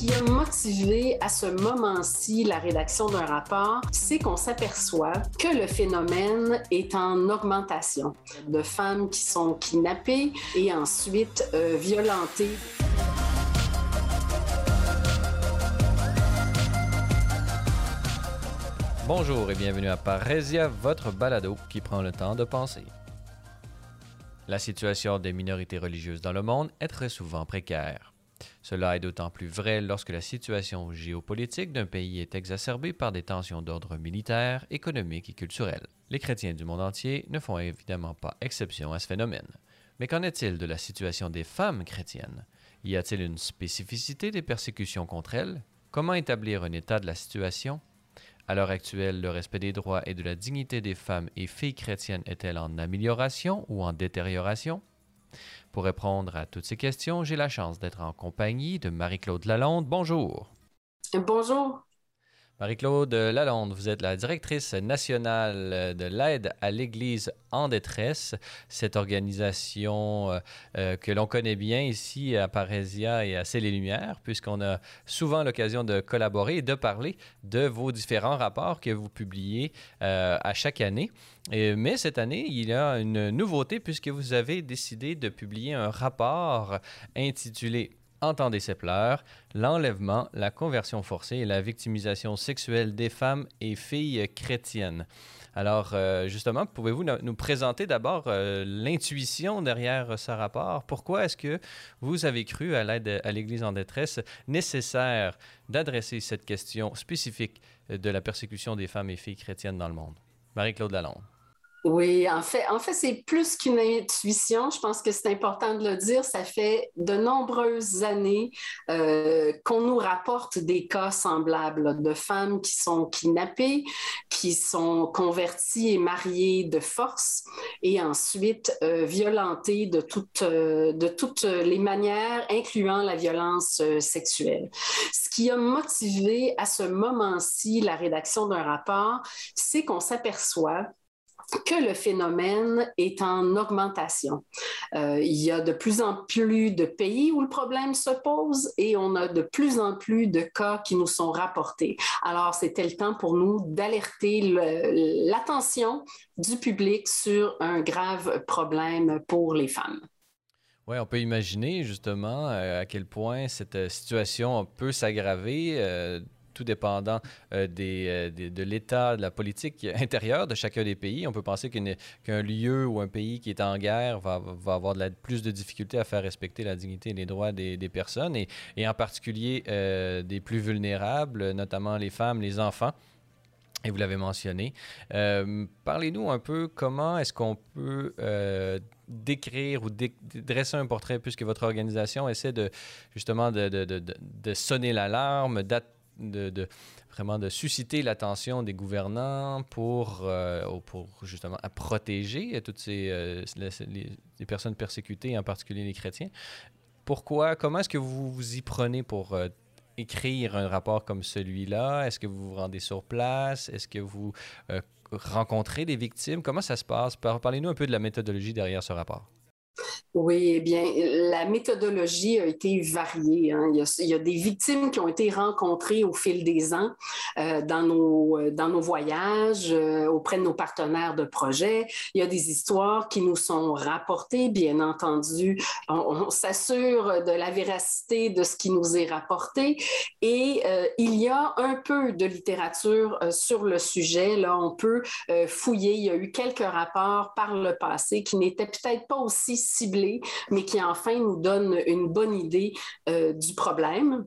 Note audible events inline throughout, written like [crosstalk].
qui a motivé à ce moment-ci la rédaction d'un rapport, c'est qu'on s'aperçoit que le phénomène est en augmentation de femmes qui sont kidnappées et ensuite euh, violentées. Bonjour et bienvenue à Parésia, votre balado qui prend le temps de penser. La situation des minorités religieuses dans le monde est très souvent précaire. Cela est d'autant plus vrai lorsque la situation géopolitique d'un pays est exacerbée par des tensions d'ordre militaire, économique et culturel. Les chrétiens du monde entier ne font évidemment pas exception à ce phénomène. Mais qu'en est-il de la situation des femmes chrétiennes? Y a-t-il une spécificité des persécutions contre elles? Comment établir un état de la situation? À l'heure actuelle, le respect des droits et de la dignité des femmes et filles chrétiennes est-elle en amélioration ou en détérioration? Pour répondre à toutes ces questions, j'ai la chance d'être en compagnie de Marie-Claude Lalonde. Bonjour. Bonjour. Marie-Claude Lalonde, vous êtes la directrice nationale de l'aide à l'Église en détresse, cette organisation euh, euh, que l'on connaît bien ici à Parésia et à C'est les Lumières, puisqu'on a souvent l'occasion de collaborer et de parler de vos différents rapports que vous publiez euh, à chaque année. mais cette année, il y a une nouveauté puisque vous avez décidé de publier un rapport intitulé Entendez ces pleurs, l'enlèvement, la conversion forcée et la victimisation sexuelle des femmes et filles chrétiennes. Alors, euh, justement, pouvez-vous nous présenter d'abord euh, l'intuition derrière ce rapport? Pourquoi est-ce que vous avez cru à l'aide à l'Église en détresse nécessaire d'adresser cette question spécifique de la persécution des femmes et filles chrétiennes dans le monde? Marie-Claude Lalonde. Oui, en fait, en fait, c'est plus qu'une intuition. Je pense que c'est important de le dire. Ça fait de nombreuses années euh, qu'on nous rapporte des cas semblables de femmes qui sont kidnappées, qui sont converties et mariées de force, et ensuite euh, violentées de toutes euh, de toutes les manières, incluant la violence sexuelle. Ce qui a motivé à ce moment-ci la rédaction d'un rapport, c'est qu'on s'aperçoit que le phénomène est en augmentation. Euh, il y a de plus en plus de pays où le problème se pose et on a de plus en plus de cas qui nous sont rapportés. Alors, c'était le temps pour nous d'alerter l'attention du public sur un grave problème pour les femmes. Oui, on peut imaginer justement euh, à quel point cette euh, situation peut s'aggraver tout dépendant euh, euh, de l'état de la politique [laughs] intérieure de chacun des pays. On peut penser qu'un lieu ou un pays qui est en guerre va, avoir plus de difficultés à faire respecter la dignité et les droits des, personnes, et, en particulier euh, des plus vulnérables, notamment les femmes, les enfants. Et vous l'avez mentionné. Parlez-nous un peu comment est-ce qu'on peut décrire ou dresser un portrait, puisque votre organisation essaie de justement de, de sonner l'alarme, de, vraiment de susciter l'attention des gouvernants pour, euh, pour justement protéger toutes ces euh, personnes persécutées, en particulier les chrétiens. Pourquoi, comment est-ce que vous vous y prenez pour euh, écrire un rapport comme celui-là? Est-ce que vous vous rendez sur place? Est-ce que vous rencontrez des victimes? Comment ça se passe? Parlez-nous un peu de la méthodologie derrière ce rapport. Oui, eh bien, la méthodologie a été variée. Hein. Il, y a, des victimes qui ont été rencontrées au fil des ans euh, dans, nos, euh, dans nos voyages, euh, auprès de nos partenaires de projet. Il y a des histoires qui nous sont rapportées, bien entendu. On, s'assure de la véracité de ce qui nous est rapporté. Et il y a un peu de littérature sur le sujet. Là, on peut fouiller. Il y a eu quelques rapports par le passé qui n'étaient peut-être pas aussi ciblés, mais qui enfin nous donne une bonne idée euh, du problème.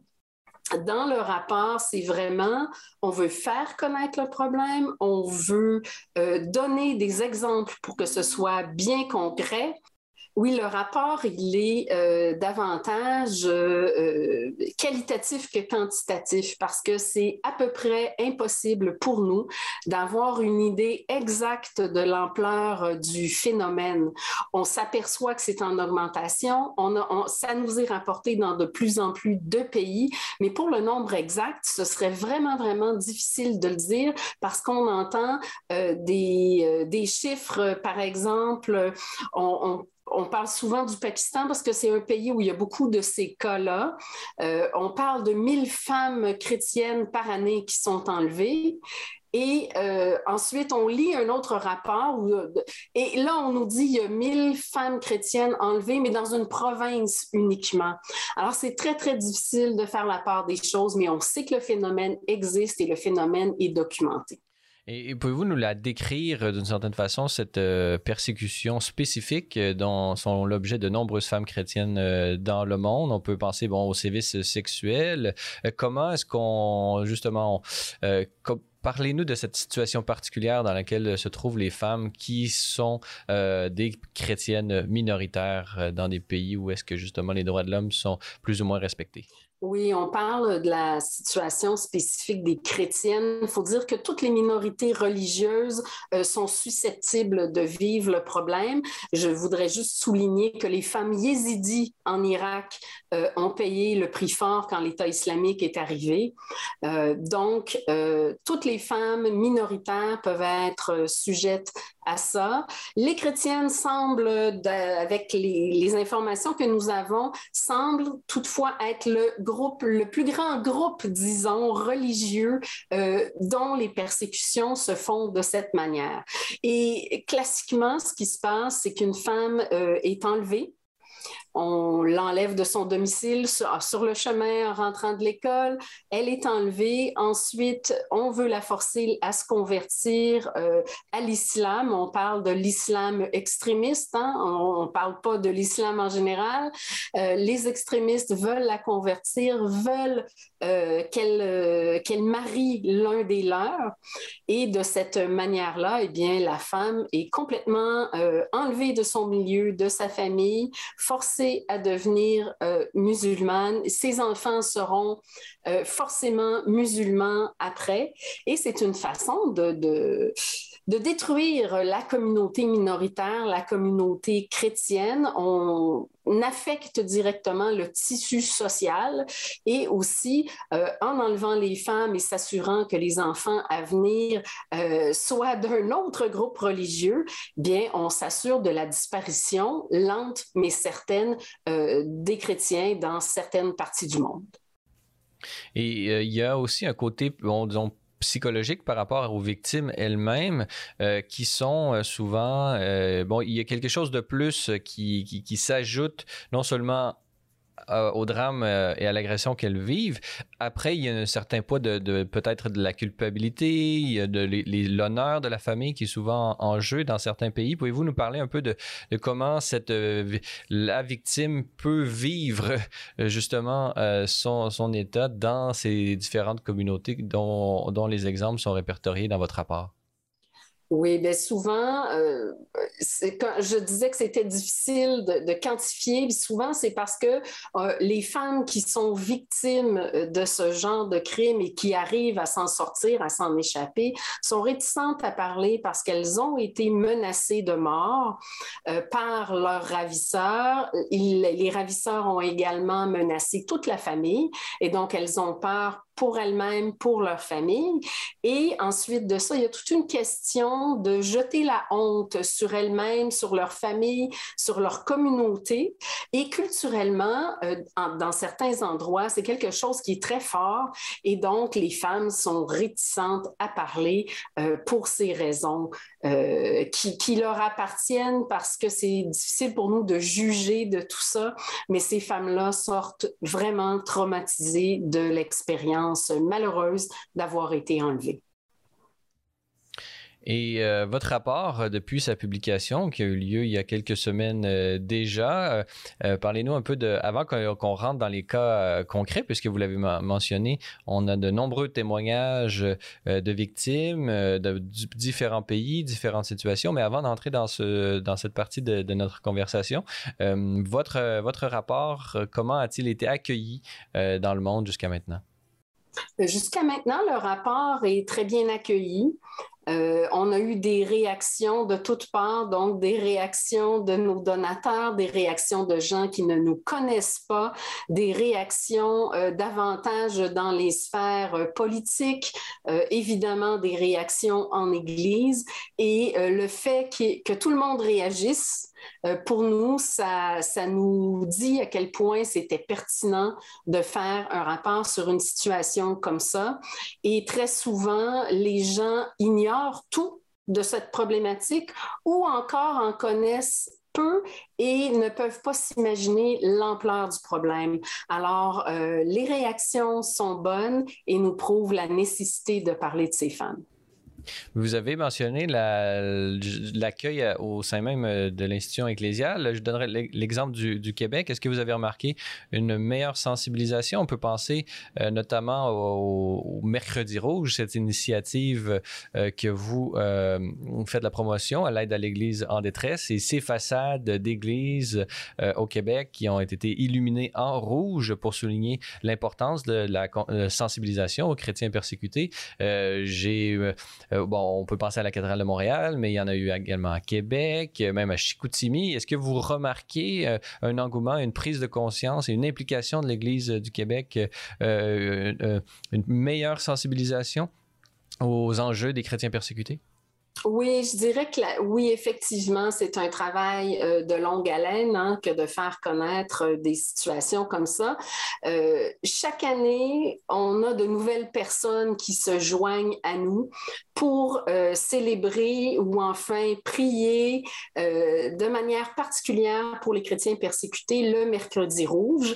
Dans le rapport, c'est vraiment, on veut faire connaître le problème, on veut euh, donner des exemples pour que ce soit bien concret, oui, le rapport, il est euh, davantage euh, euh, qualitatif que quantitatif parce que c'est à peu près impossible pour nous d'avoir une idée exacte de l'ampleur du phénomène. On s'aperçoit que c'est en augmentation. On, a, ça nous est rapporté dans de plus en plus de pays, mais pour le nombre exact, ce serait vraiment, vraiment difficile de le dire parce qu'on entend des, des chiffres, par exemple, on, on on parle souvent du Pakistan parce que c'est un pays où il y a beaucoup de ces cas-là. on parle de 1000 femmes chrétiennes par année qui sont enlevées. Et euh, ensuite, on lit un autre rapport où, et là, on nous dit qu'il y a 1000 femmes chrétiennes enlevées, mais dans une province uniquement. Alors, c'est très, très difficile de faire la part des choses, mais on sait que le phénomène existe et le phénomène est documenté. Et, pouvez-vous nous la décrire euh, d'une certaine façon, cette euh, persécution spécifique dont sont l'objet de nombreuses femmes chrétiennes dans le monde? On peut penser bon, aux sévices sexuels. comment est-ce qu'on, justement, Parlez-nous de cette situation particulière dans laquelle se trouvent les femmes qui sont euh, des chrétiennes minoritaires euh, dans des pays où est-ce que justement les droits de l'homme sont plus ou moins respectés? Oui, on parle de la situation spécifique des chrétiennes. Il faut dire que toutes les minorités religieuses euh, sont susceptibles de vivre le problème. Je voudrais juste souligner que les femmes yézidis en Irak euh, ont payé le prix fort quand l'État islamique est arrivé. Euh, donc, toutes les femmes minoritaires peuvent être sujettes à ça. Les chrétiennes semblent, avec les, informations que nous avons, semblent toutefois être le le plus grand groupe, disons, religieux euh, dont les persécutions se font de cette manière. Et classiquement, ce qui se passe, c'est qu'une femme euh, est enlevée on l'enlève de son domicile sur, sur, le chemin en rentrant de l'école. Elle est enlevée. Ensuite, on veut la forcer à se convertir euh, à l'islam. On parle de l'islam extrémiste. Hein? On ne parle pas de l'islam en général. Euh, les extrémistes veulent la convertir, veulent euh, qu'elle qu'elle marie l'un des leurs. Et de cette manière-là, eh bien, la femme est complètement enlevée de son milieu, de sa famille, forcée à devenir euh, musulmane. Ses enfants seront euh, forcément musulmans après. Et c'est une façon de, de, de, détruire la communauté minoritaire, la communauté chrétienne. On, affecte directement le tissu social et aussi euh, en enlevant les femmes et s'assurant que les enfants à venir euh, soient d'un autre groupe religieux, bien, on s'assure de la disparition lente mais certaine des chrétiens dans certaines parties du monde. Et euh, il y a aussi un côté, disons, psychologique par rapport aux victimes elles-mêmes euh, qui sont euh, souvent bon il y a quelque chose de plus qui, qui, qui s'ajoute non seulement au drame euh, et à l'agression qu'elles vivent. Après, il y a un certain poids de, peut-être de la culpabilité, il y a de l'honneur de la famille qui est souvent en jeu dans certains pays. Pouvez-vous nous parler un peu de, comment cette, euh, la victime peut vivre euh, justement son, état dans ces différentes communautés dont les exemples sont répertoriés dans votre rapport? Oui, bien souvent, euh, je disais que c'était difficile de, quantifier, souvent c'est parce que euh, les femmes qui sont victimes de ce genre de crime et qui arrivent à s'en sortir, à s'en échapper, sont réticentes à parler parce qu'elles ont été menacées de mort euh, par leurs ravisseurs. les ravisseurs ont également menacé toute la famille et donc elles ont peur pour elles-mêmes, pour leur famille. Et ensuite de ça, il y a toute une question de jeter la honte sur elles-mêmes, sur leur famille, sur leur communauté. Et culturellement, euh, dans certains endroits, c'est quelque chose qui est très fort. Et donc, les femmes sont réticentes à parler euh, pour ces raisons euh, qui, qui, leur appartiennent parce que c'est difficile pour nous de juger de tout ça. Mais ces femmes-là sortent vraiment traumatisées de l'expérience malheureuse d'avoir été enlevée. Et euh, votre rapport, euh, depuis sa publication, qui a eu lieu il y a quelques semaines euh, déjà, parlez-nous un peu de, avant qu'on rentre dans les cas concrets, puisque vous l'avez mentionné, on a de nombreux témoignages de victimes de, différents pays, différentes situations. Mais avant d'entrer dans, ce, dans cette partie de, de notre conversation, votre, votre rapport, comment a-t-il été accueilli dans le monde jusqu'à maintenant? Jusqu'à maintenant, le rapport est très bien accueilli. Euh, on a eu des réactions de toutes parts, donc des réactions de nos donateurs, des réactions de gens qui ne nous connaissent pas, des réactions euh, davantage dans les sphères euh, politiques, évidemment des réactions en Église. Et le fait que tout le monde réagisse, pour nous, ça, ça, nous dit à quel point c'était pertinent de faire un rapport sur une situation comme ça. Et très souvent, les gens ignorent tout de cette problématique ou encore en connaissent peu et ne peuvent pas s'imaginer l'ampleur du problème. Alors, euh, les réactions sont bonnes et nous prouvent la nécessité de parler de ces femmes. Vous avez mentionné l'accueil au sein même euh, de l'institution ecclésiale. Je donnerai l'exemple du, Québec. Est-ce que vous avez remarqué une meilleure sensibilisation? On peut penser euh, notamment au, Mercredi Rouge, cette initiative euh, que vous, faites la promotion à l'aide à l'Église en détresse et ces façades d'églises au Québec qui ont été illuminées en rouge pour souligner l'importance de la sensibilisation aux chrétiens persécutés. J'ai euh, bon, on peut penser à la cathédrale de Montréal, mais il y en a eu également à Québec, même à Chicoutimi. Est-ce que vous remarquez euh, un engouement, une prise de conscience et une implication de l'Église du Québec, euh, une meilleure sensibilisation aux enjeux des chrétiens persécutés? Oui, je dirais que oui, effectivement, c'est un travail euh, de longue haleine hein, que de faire connaître euh, des situations comme ça. Euh, chaque année, on a de nouvelles personnes qui se joignent à nous pour célébrer ou enfin prier de manière particulière pour les chrétiens persécutés le mercredi rouge.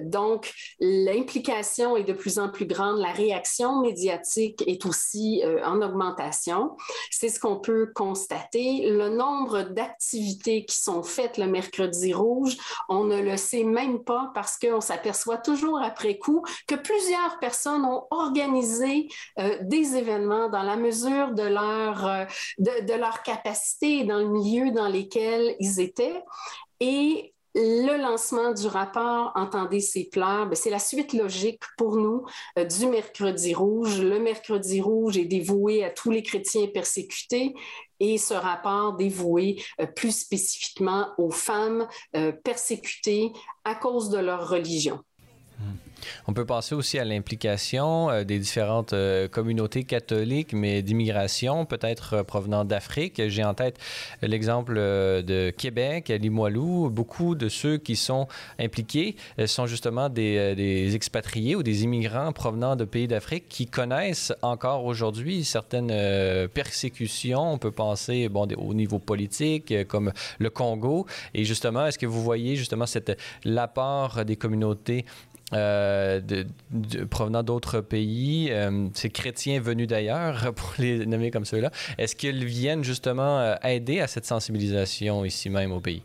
donc, l'implication est de plus en plus grande, la réaction médiatique est aussi en augmentation. C'est ce qu'on peut constater. Le nombre d'activités qui sont faites le mercredi rouge, on ne le sait même pas parce qu'on s'aperçoit toujours après coup que plusieurs personnes ont organisé euh, des événements dans la mesure de leur, euh, de, leur capacité dans le milieu dans lequel ils étaient. Et le lancement du rapport Entendez ces pleurs, ben, c'est la suite logique pour nous euh, du Mercredi rouge. Le Mercredi rouge est dévoué à tous les chrétiens persécutés et ce rapport dévoué euh, plus spécifiquement aux femmes euh, persécutées à cause de leur religion. On peut penser aussi à l'implication euh, des différentes euh, communautés catholiques, mais d'immigration, peut-être euh, provenant d'Afrique. J'ai en tête l'exemple de Québec, à Limoilou. Beaucoup de ceux qui sont impliqués sont justement des, expatriés ou des immigrants provenant de pays d'Afrique qui connaissent encore aujourd'hui certaines persécutions. On peut penser bon, au niveau politique, comme le Congo. Et justement, est-ce que vous voyez justement l'apport des communautés euh, provenant d'autres pays, euh, ces chrétiens venus d'ailleurs, [laughs] pour les nommer comme ceux-là, est-ce qu'ils viennent justement euh, aider à cette sensibilisation ici même au pays?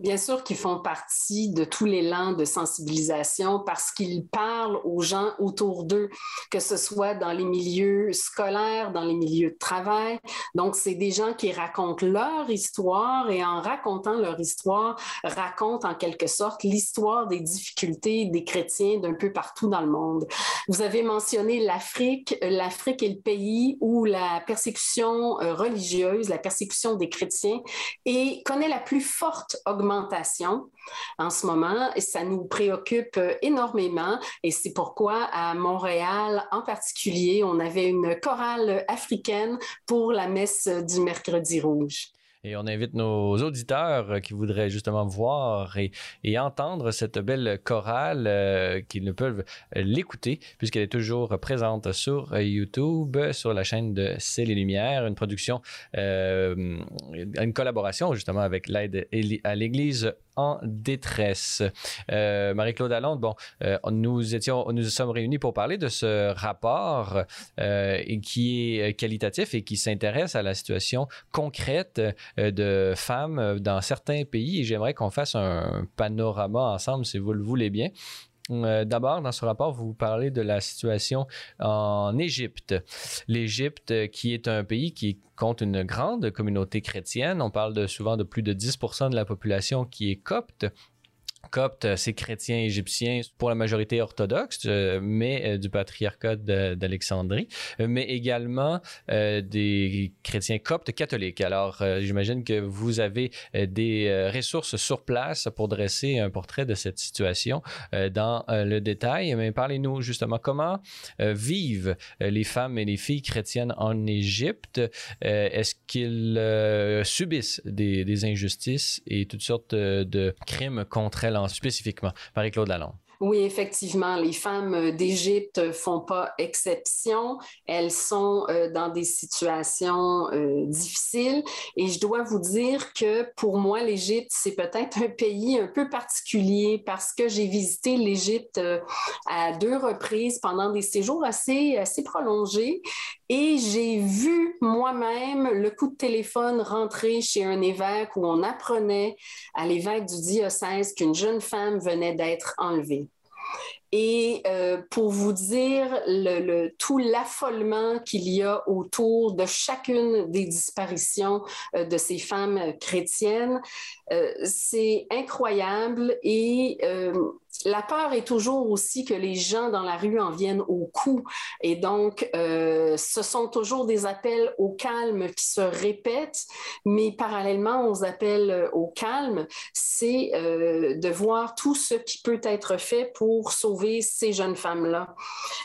Bien sûr qu'ils font partie de tout l'élan de sensibilisation parce qu'ils parlent aux gens autour d'eux, que ce soit dans les milieux scolaires, dans les milieux de travail. Donc, c'est des gens qui racontent leur histoire et en racontant leur histoire, racontent en quelque sorte l'histoire des difficultés des chrétiens d'un peu partout dans le monde. Vous avez mentionné l'Afrique. L'Afrique est le pays où la persécution euh, religieuse, la persécution des chrétiens, et connaît la plus forte augmentation en ce moment ça nous préoccupe euh, énormément et c'est pourquoi à Montréal en particulier, on avait une chorale africaine pour la messe du mercredi rouge. Et on invite nos auditeurs euh, qui voudraient justement voir et, entendre cette belle chorale, euh, qu'ils ne peuvent l'écouter, puisqu'elle est toujours présente sur YouTube, sur la chaîne de C'est les Lumières, une production, euh, une collaboration justement avec l'aide à l'Église en détresse. Euh, Marie-Claude Allende, bon, euh, nous étions, nous sommes réunis pour parler de ce rapport euh, qui est qualitatif et qui s'intéresse à la situation concrète de femmes dans certains pays. Et j'aimerais qu'on fasse un panorama ensemble, si vous le voulez bien. Euh, d'abord, dans ce rapport, vous parlez de la situation en Égypte. L'Égypte, qui est un pays qui compte une grande communauté chrétienne, on parle souvent de plus de 10% de la population qui est copte. Coptes, ces chrétiens égyptiens, pour la majorité orthodoxe, mais du patriarcat d'Alexandrie, mais également des chrétiens coptes catholiques. Alors, j'imagine que vous avez des ressources sur place pour dresser un portrait de cette situation dans le détail. Mais parlez-nous justement comment vivent les femmes et les filles chrétiennes en Égypte. Est-ce qu'ils subissent des, injustices et toutes sortes de crimes contre elles spécifiquement? Marie-Claude Lalonde. Oui, effectivement, les femmes d'Égypte font pas exception. Elles sont euh, dans des situations euh, difficiles. Et je dois vous dire que pour moi, l'Égypte, c'est peut-être un pays un peu particulier parce que j'ai visité l'Égypte euh, à deux reprises pendant des séjours assez, assez prolongés. Et j'ai vu moi-même le coup de téléphone rentrer chez un évêque où on apprenait à l'évêque du diocèse qu'une jeune femme venait d'être enlevée. Et euh, pour vous dire le, tout l'affolement qu'il y a autour de chacune des disparitions euh, de ces femmes chrétiennes, euh, c'est incroyable et la peur est toujours aussi que les gens dans la rue en viennent au coup. Et donc, euh, ce sont toujours des appels au calme qui se répètent, mais parallèlement aux appels au calme, c'est euh, de voir tout ce qui peut être fait pour sauver ces jeunes femmes-là.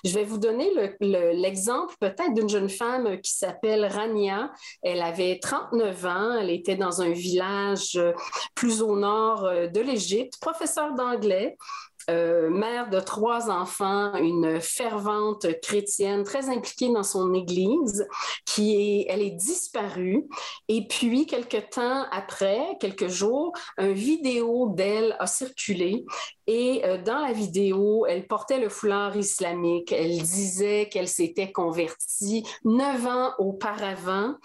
Je vais vous donner l'exemple peut-être d'une jeune femme qui s'appelle Rania. Elle avait 39 ans, elle était dans un village plus au nord euh, de l'Égypte, professeure d'anglais. Euh, mère de trois enfants, une fervente chrétienne très impliquée dans son église, qui est, elle est disparue. Et puis, quelques temps après, quelques jours, un vidéo d'elle a circulé et euh, dans la vidéo, elle portait le foulard islamique. Elle disait qu'elle s'était convertie neuf ans auparavant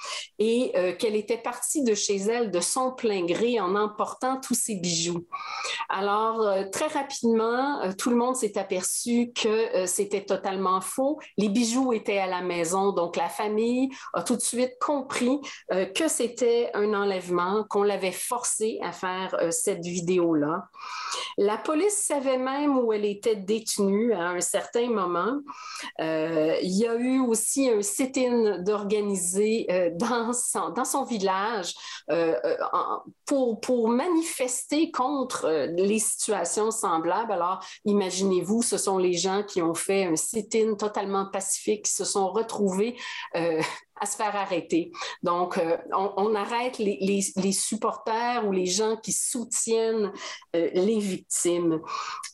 et euh, qu'elle était partie de chez elle de son plein gré en emportant tous ses bijoux. Alors, très rapidement, tout le monde s'est aperçu que c'était totalement faux. Les bijoux étaient à la maison, donc la famille a tout de suite compris que c'était un enlèvement, qu'on l'avait forcé à faire cette vidéo-là. La police savait même où elle était détenue à un certain moment. Euh, il y a eu aussi un sit-in d'organiser euh, dans, son, village euh, pour, pour manifester contre les situations semblables. Alors, imaginez-vous, ce sont les gens qui ont fait un sit-in totalement pacifique, qui se sont retrouvés à se faire arrêter. Donc, euh, on, arrête les, supporters ou les gens qui soutiennent euh, les victimes.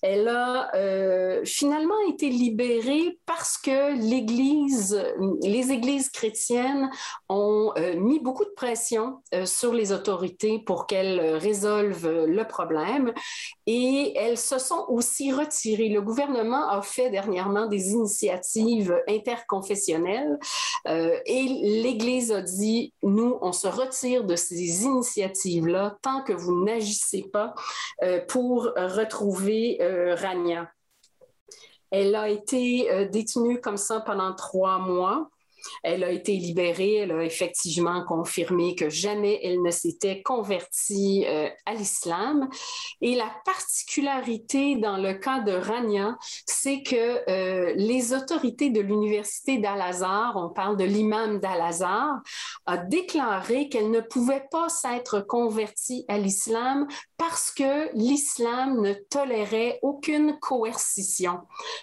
Elle a euh, finalement été libérée parce que l'Église, les églises chrétiennes ont mis beaucoup de pression sur les autorités pour qu'elles résolvent le problème et elles se sont aussi retirées. Le gouvernement a fait dernièrement des initiatives interconfessionnelles et l'Église a dit, nous, on se retire de ces initiatives-là tant que vous n'agissez pas euh, pour retrouver euh, Rania. Elle a été euh, détenue comme ça pendant trois mois. Elle a été libérée, elle a effectivement confirmé que jamais elle ne s'était convertie euh, à l'islam. Et la particularité dans le cas de Rania, c'est que euh, les autorités de l'université d'Al-Azhar, on parle de l'imam d'Al-Azhar, a déclaré qu'elle ne pouvait pas s'être convertie à l'islam parce que l'islam ne tolérait aucune coercition.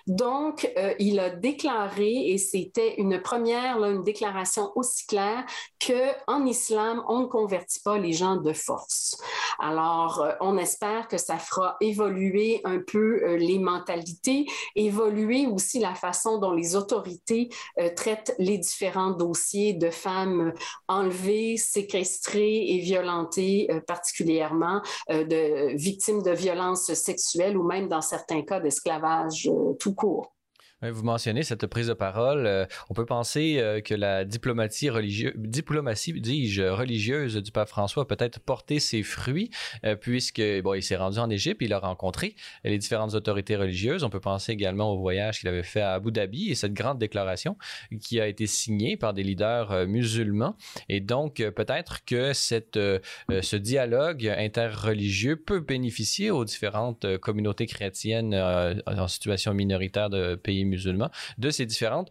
Donc, euh, il a déclaré, et c'était une première, une déclaration aussi claire, qu'en islam, on ne convertit pas les gens de force. Alors, euh, on espère que ça fera évoluer un peu euh, les mentalités, évoluer aussi la façon dont les autorités traitent les différents dossiers de femmes enlevées, séquestrées et violentées particulièrement de victimes de violences sexuelles ou même dans certains cas d'esclavage euh, tout court. Vous mentionnez cette prise de parole. Euh, on peut penser euh, que la diplomatie religieuse, diplomatie, dis-je, religieuse du pape François a peut-être porté ses fruits, euh, puisque bon, il s'est rendu en Égypte, il a rencontré les différentes autorités religieuses. On peut penser également au voyage qu'il avait fait à Abu Dhabi et cette grande déclaration qui a été signée par des leaders musulmans. Et donc, peut-être que cette, ce dialogue interreligieux peut bénéficier aux différentes communautés chrétiennes en situation minoritaire de pays musulmans, de ces différentes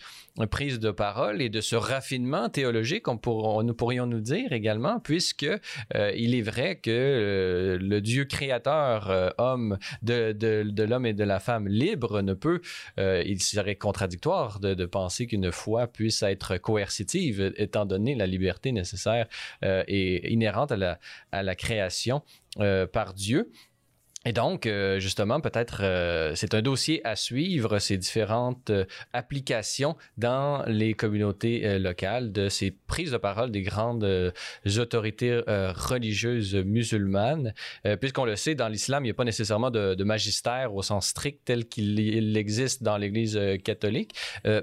prises de parole et de ce raffinement théologique, nous pourrions nous dire également, puisque euh, il est vrai que euh, le Dieu créateur, euh, homme de, de, l'homme et de la femme libre, ne peut, il serait contradictoire de, de penser qu'une foi puisse être coercitive, étant donné la liberté nécessaire et inhérente à la, à la création par Dieu. Et donc, euh, justement, peut-être euh, c'est un dossier à suivre, ces différentes euh, applications dans les communautés locales de ces prises de parole des grandes autorités religieuses musulmanes, puisqu'on le sait, dans l'islam, il n'y a pas nécessairement de, magistère au sens strict tel qu'il existe dans l'Église catholique,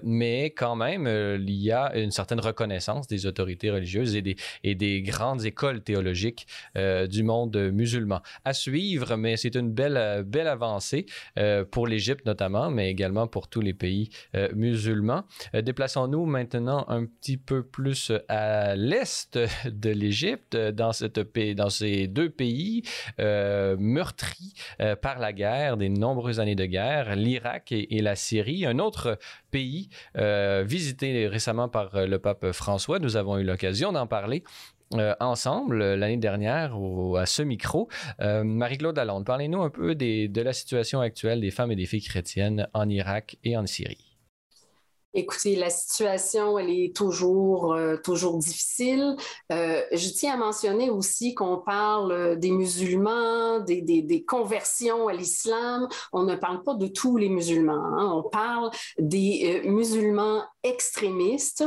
mais quand même, il y a une certaine reconnaissance des autorités religieuses et des, et des grandes écoles théologiques du monde musulman. À suivre, mais c'est une belle, euh, belle avancée euh, pour l'Égypte notamment, mais également pour tous les pays euh, musulmans. Déplaçons-nous maintenant un petit peu plus à l'est de l'Égypte, dans, ces deux pays meurtris par la guerre, des nombreuses années de guerre, l'Irak et, la Syrie. Un autre pays visité récemment par le pape François, nous avons eu l'occasion d'en parler. Euh, ensemble euh, l'année dernière à ce micro. Euh, Marie-Claude Lalonde, parlez-nous un peu de la situation actuelle des femmes et des filles chrétiennes en Irak et en Syrie. Écoutez, la situation, elle est toujours, euh, toujours difficile. Euh, je tiens à mentionner aussi qu'on parle des musulmans, des, conversions à l'islam. On ne parle pas de tous les musulmans. Hein. On parle des euh, musulmans extrémistes.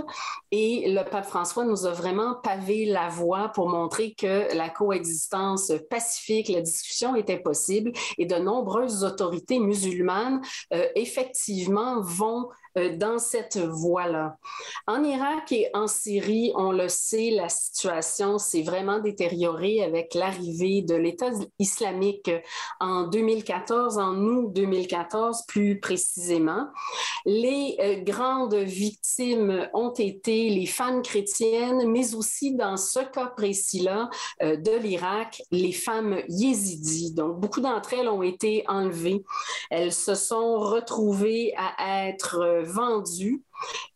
Et le pape François nous a vraiment pavé la voie pour montrer que la coexistence pacifique, la discussion était possible. Et de nombreuses autorités musulmanes, effectivement, vont euh, dans cette voie-là. En Irak et en Syrie, on le sait, la situation s'est vraiment détériorée avec l'arrivée de l'État islamique en 2014, en août 2014 plus précisément. Les euh, grandes victimes ont été les femmes chrétiennes, mais aussi dans ce cas précis-là euh, de l'Irak, les femmes yézidis. Donc, beaucoup d'entre elles ont été enlevées. Elles se sont retrouvées à être vendu.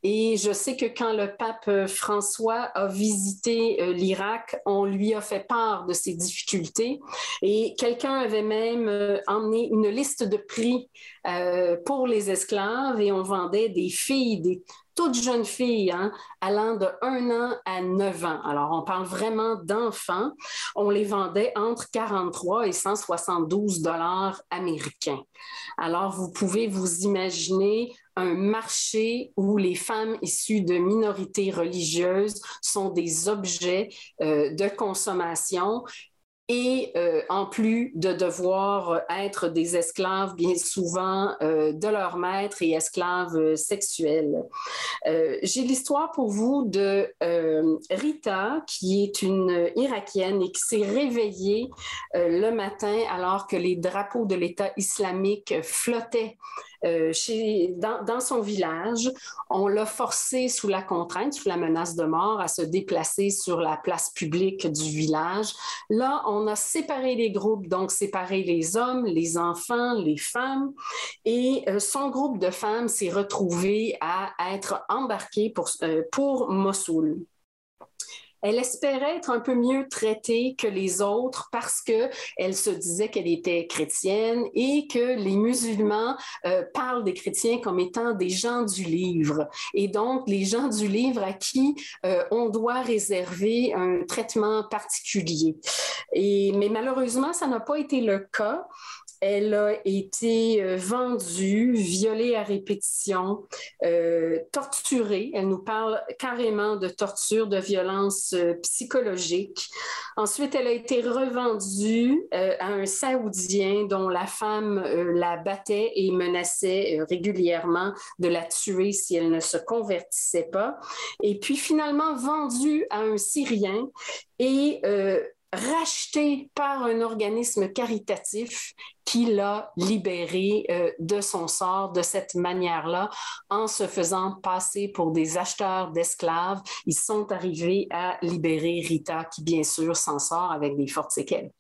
Et je sais que quand le pape François a visité euh, l'Irak, on lui a fait part de ses difficultés et quelqu'un avait même euh, emmené une liste de prix euh, pour les esclaves et on vendait des filles, des toutes jeunes filles, hein, allant de 1 an à 9 ans. Alors, on parle vraiment d'enfants. On les vendait entre 43 et 172 dollars américains. Alors, vous pouvez vous imaginer un marché où les femmes issues de minorités religieuses sont des objets euh, de consommation et euh, en plus de devoir être des esclaves bien souvent euh, de leur maître et esclaves sexuels. Euh, J'ai l'histoire pour vous de Rita, qui est une Irakienne et qui s'est réveillée le matin alors que les drapeaux de l'État islamique flottaient euh, dans, son village. On l'a forcé sous la contrainte, sous la menace de mort, à se déplacer sur la place publique du village. Là, on a séparé les groupes, donc séparé les hommes, les enfants, les femmes. Et euh, son groupe de femmes s'est retrouvé à être embarqué pour, euh, pour Mossoul. Elle espérait être un peu mieux traitée que les autres parce que elle se disait qu'elle était chrétienne et que les musulmans euh, parlent des chrétiens comme étant des gens du livre. Et donc, les gens du livre à qui euh, on doit réserver un traitement particulier. Mais malheureusement, ça n'a pas été le cas. Elle a été euh, vendue, violée à répétition, euh, torturée. Elle nous parle carrément de torture, de violence euh, psychologique. Ensuite, elle a été revendue à un Saoudien dont la femme la battait et menaçait régulièrement de la tuer si elle ne se convertissait pas. Et puis finalement vendue à un Syrien et racheté par un organisme caritatif qui l'a libéré euh, de son sort de cette manière-là en se faisant passer pour des acheteurs d'esclaves. Ils sont arrivés à libérer Rita qui, bien sûr, s'en sort avec des fortes séquelles.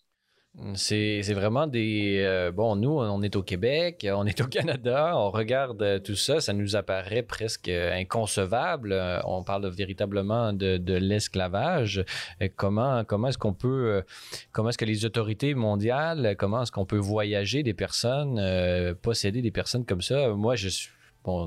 C'est vraiment des... Euh, bon, nous, on est au Québec, on est au Canada, on regarde euh, tout ça, ça nous apparaît presque inconcevable. Euh, on parle véritablement de, de l'esclavage. Comment, comment est-ce qu'on peut... Comment est-ce que les autorités mondiales, comment est-ce qu'on peut voyager des personnes, posséder des personnes comme ça? Moi, je suis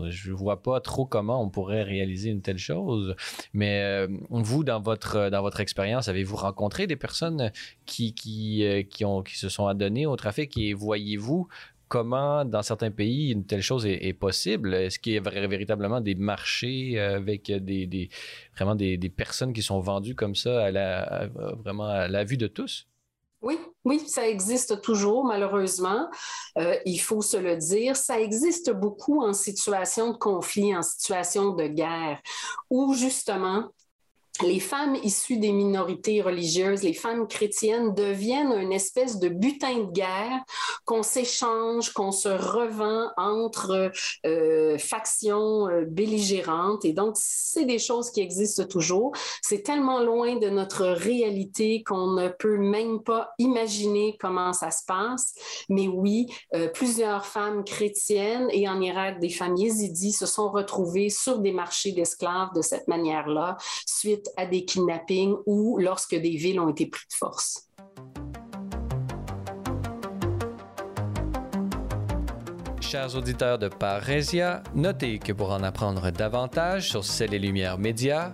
je ne vois pas trop comment on pourrait réaliser une telle chose. Mais euh, vous, dans votre, dans votre expérience, avez-vous rencontré des personnes euh, qui, se sont adonnées au trafic et voyez-vous comment, dans certains pays, une telle chose est, possible? Est-ce qu'il y a véritablement des marchés avec des, vraiment des, personnes qui sont vendues comme ça vraiment à la vue de tous? Oui, oui, ça existe toujours, malheureusement. Euh, il faut se le dire. Ça existe beaucoup en situation de conflit, en situation de guerre, où justement, les femmes issues des minorités religieuses, les femmes chrétiennes deviennent une espèce de butin de guerre qu'on s'échange, qu'on se revend entre euh, factions euh, belligérantes. Et donc, c'est des choses qui existent toujours. C'est tellement loin de notre réalité qu'on ne peut même pas imaginer comment ça se passe. Mais oui, euh, plusieurs femmes chrétiennes et en Irak, des femmes yézidis se sont retrouvées sur des marchés d'esclaves de cette manière-là, suite à des kidnappings ou lorsque des villes ont été prises de force. Chers auditeurs de Parésia, notez que pour en apprendre davantage sur Celles et Lumières Médias,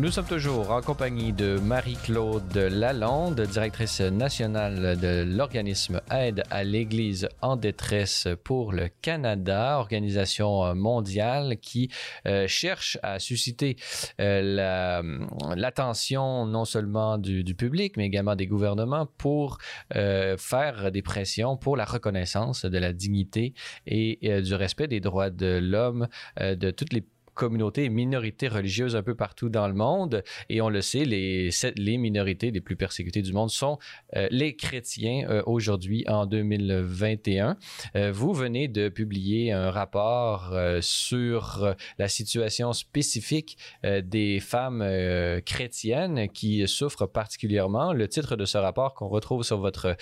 Nous sommes toujours en compagnie de Marie-Claude Lalonde, directrice nationale de l'organisme Aide à l'Église en détresse pour le Canada, organisation mondiale qui euh, cherche à susciter euh, l'attention non seulement du, public, mais également des gouvernements pour euh, faire des pressions pour la reconnaissance de la dignité et du respect des droits de l'homme de toutes les communautés et minorités religieuses un peu partout dans le monde. Et on le sait, les, les minorités les plus persécutées du monde sont euh, les chrétiens euh, aujourd'hui en 2021. Euh, vous venez de publier un rapport sur la situation spécifique des femmes chrétiennes qui souffrent particulièrement. Le titre de ce rapport qu'on retrouve sur votre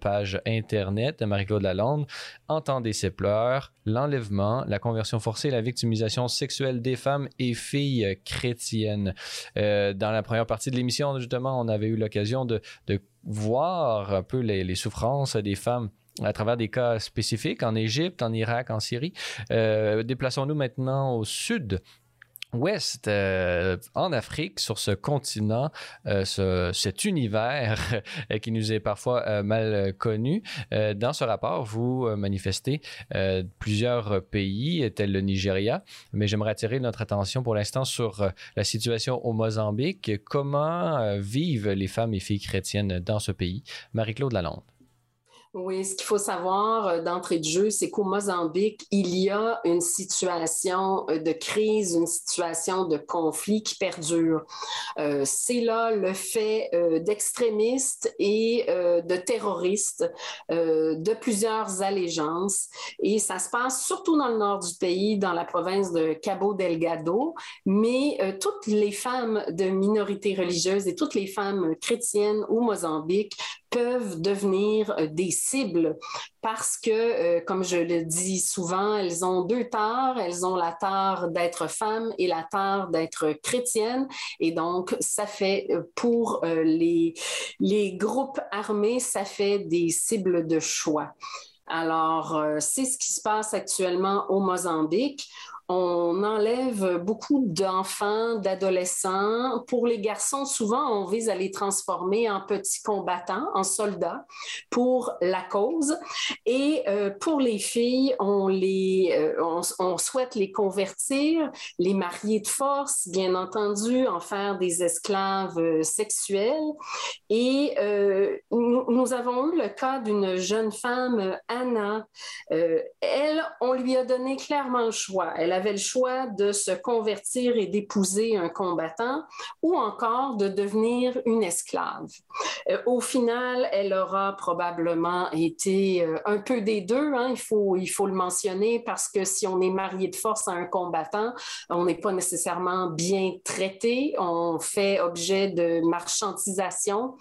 page Internet, Marie-Claude Lalonde, Entendez ses pleurs, l'enlèvement, la conversion forcée, la victimisation sexuelle des femmes et filles chrétiennes. Euh, dans la première partie de l'émission, justement, on avait eu l'occasion de, voir un peu les, souffrances des femmes à travers des cas spécifiques en Égypte, en Irak, en Syrie. Euh, déplaçons-nous maintenant au sud ouest euh, en Afrique, sur ce continent, euh, ce, cet univers euh, qui nous est parfois mal connu. dans ce rapport, vous manifestez plusieurs pays, tels le Nigeria, mais j'aimerais attirer notre attention pour l'instant sur la situation au Mozambique. Comment vivent les femmes et filles chrétiennes dans ce pays? Marie-Claude Lalonde. Oui, ce qu'il faut savoir euh, d'entrée de jeu, c'est qu'au Mozambique, il y a une situation euh, de crise, une situation de conflit qui perdure. Euh, c'est là le fait d'extrémistes et de terroristes de plusieurs allégeances. Et ça se passe surtout dans le nord du pays, dans la province de Cabo Delgado, mais toutes les femmes de minorités religieuses et toutes les femmes chrétiennes au Mozambique peuvent devenir euh, des cibles parce que, euh, comme je le dis souvent, elles ont deux tares. Elles ont la tare d'être femmes et la tare d'être chrétiennes. Et donc, ça fait euh, pour les groupes armés, ça fait des cibles de choix. Alors, c'est ce qui se passe actuellement au Mozambique on enlève beaucoup d'enfants, d'adolescents. Pour les garçons, souvent, on vise à les transformer en petits combattants, en soldats pour la cause. Et euh, pour les filles, on, les, euh, on, souhaite les convertir, les marier de force, bien entendu, en faire des esclaves euh, sexuels. Et nous, nous, avons eu le cas d'une jeune femme, Anna. elle, on lui a donné clairement le choix. Elle avait le choix de se convertir et d'épouser un combattant ou encore de devenir une esclave. Euh, au final, elle aura probablement été euh, un peu des deux, hein, il, faut, il faut le mentionner, parce que si on est marié de force à un combattant, on n'est pas nécessairement bien traité, on fait objet de marchandisation.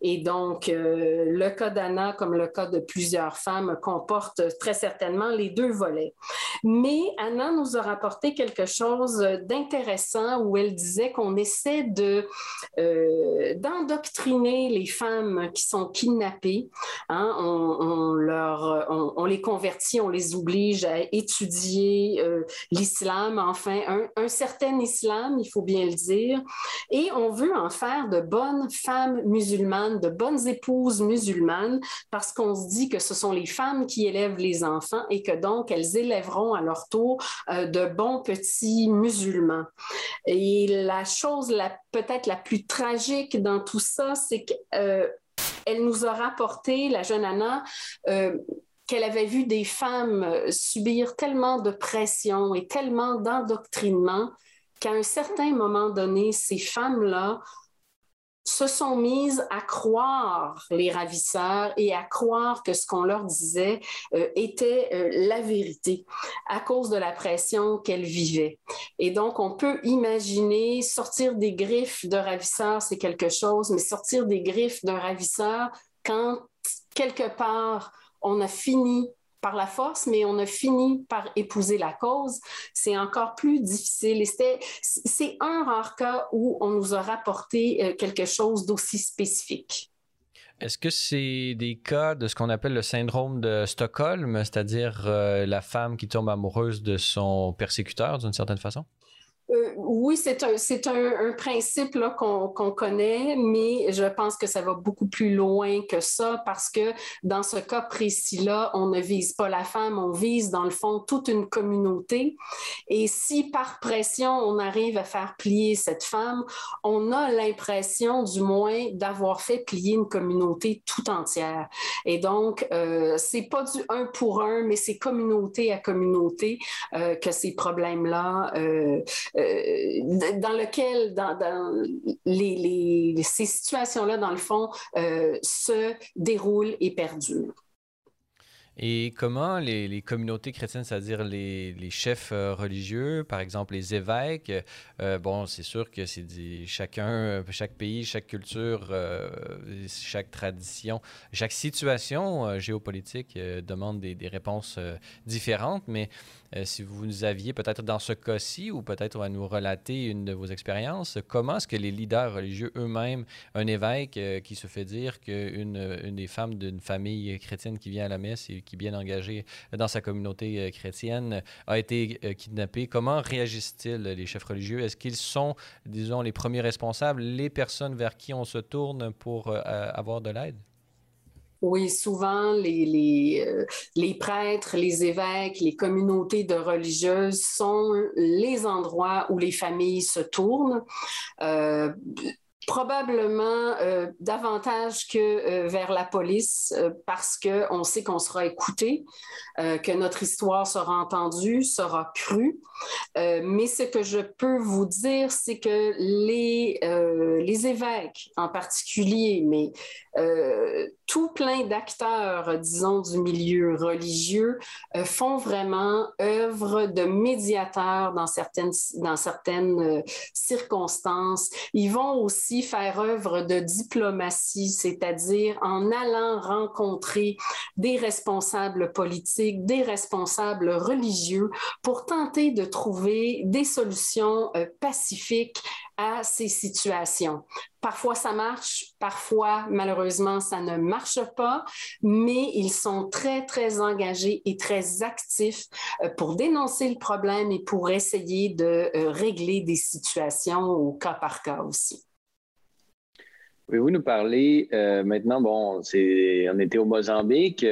Et donc, euh, le cas d'Anna, comme le cas de plusieurs femmes, comporte très certainement les deux volets. Mais Anna nous a apporté quelque chose d'intéressant où elle disait qu'on essaie de euh, d'endoctriner les femmes qui sont kidnappées. Hein. on, les convertit, on les oblige à étudier euh, l'islam, enfin un, un, certain islam, il faut bien le dire, et on veut en faire de bonnes femmes musulmanes, de bonnes épouses musulmanes, parce qu'on se dit que ce sont les femmes qui élèvent les enfants et que donc elles élèveront à leur tour euh, de bons petits musulmans. Et la chose peut-être la plus tragique dans tout ça, c'est qu'elle euh, nous a rapporté, la jeune Anna, euh, qu'elle avait vu des femmes subir tellement de pression et tellement d'endoctrinement qu'à un certain moment donné, ces femmes-là se sont mises à croire les ravisseurs et à croire que ce qu'on leur disait euh, était euh, la vérité à cause de la pression qu'elles vivaient. Et donc, on peut imaginer sortir des griffes de ravisseurs, c'est quelque chose, mais sortir des griffes d'un ravisseur quand quelque part on a fini par la force, mais on a fini par épouser la cause, c'est encore plus difficile. c'est un rare cas où on nous a rapporté euh, quelque chose d'aussi spécifique. Est-ce que c'est des cas de ce qu'on appelle le syndrome de Stockholm, c'est-à-dire euh, la femme qui tombe amoureuse de son persécuteur d'une certaine façon? Euh, oui, c'est un, principe qu'on, connaît, mais je pense que ça va beaucoup plus loin que ça parce que dans ce cas précis-là, on ne vise pas la femme, on vise dans le fond toute une communauté. Et si par pression, on arrive à faire plier cette femme, on a l'impression du moins d'avoir fait plier une communauté tout entière. Et donc, euh, c'est pas du un pour un, mais c'est communauté à communauté euh, que ces problèmes-là euh, dans lequel, dans, les, ces situations-là, dans le fond, euh, se déroulent et perdurent. Et comment les, communautés chrétiennes, c'est-à-dire les, chefs euh, religieux, par exemple les évêques, bon, c'est sûr que c'est chacun, chaque pays, chaque culture, chaque tradition, chaque situation géopolitique demande des, réponses différentes, mais euh, si vous nous aviez peut-être dans ce cas-ci ou peut-être à nous relater une de vos expériences, comment est-ce que les leaders religieux eux-mêmes, un évêque euh, qui se fait dire qu'une une des femmes d'une famille chrétienne qui vient à la messe et qui est bien engagée dans sa communauté euh, chrétienne a été kidnappé, comment réagissent-ils les chefs religieux? Est-ce qu'ils sont, disons, les premiers responsables, les personnes vers qui on se tourne pour avoir de l'aide? Oui, souvent, les, euh, prêtres, les évêques, les communautés de religieuses sont les endroits où les familles se tournent. Euh, probablement euh, davantage que euh, vers la police euh, parce qu'on sait qu'on sera écouté, que notre histoire sera entendue, sera crue. mais ce que je peux vous dire, c'est que les, les évêques en particulier, mais tout plein d'acteurs, disons, du milieu religieux font vraiment œuvre de médiateurs dans certaines, dans certaines circonstances. Ils vont aussi faire œuvre de diplomatie, c'est-à-dire en allant rencontrer des responsables politiques, des responsables religieux pour tenter de trouver des solutions euh, pacifiques à ces situations. Parfois ça marche, parfois malheureusement ça ne marche pas, mais ils sont très, très engagés et très actifs euh, pour dénoncer le problème et pour essayer de euh, régler des situations au cas par cas aussi. Pouvez-vous nous parler euh, maintenant, bon, on était au Mozambique,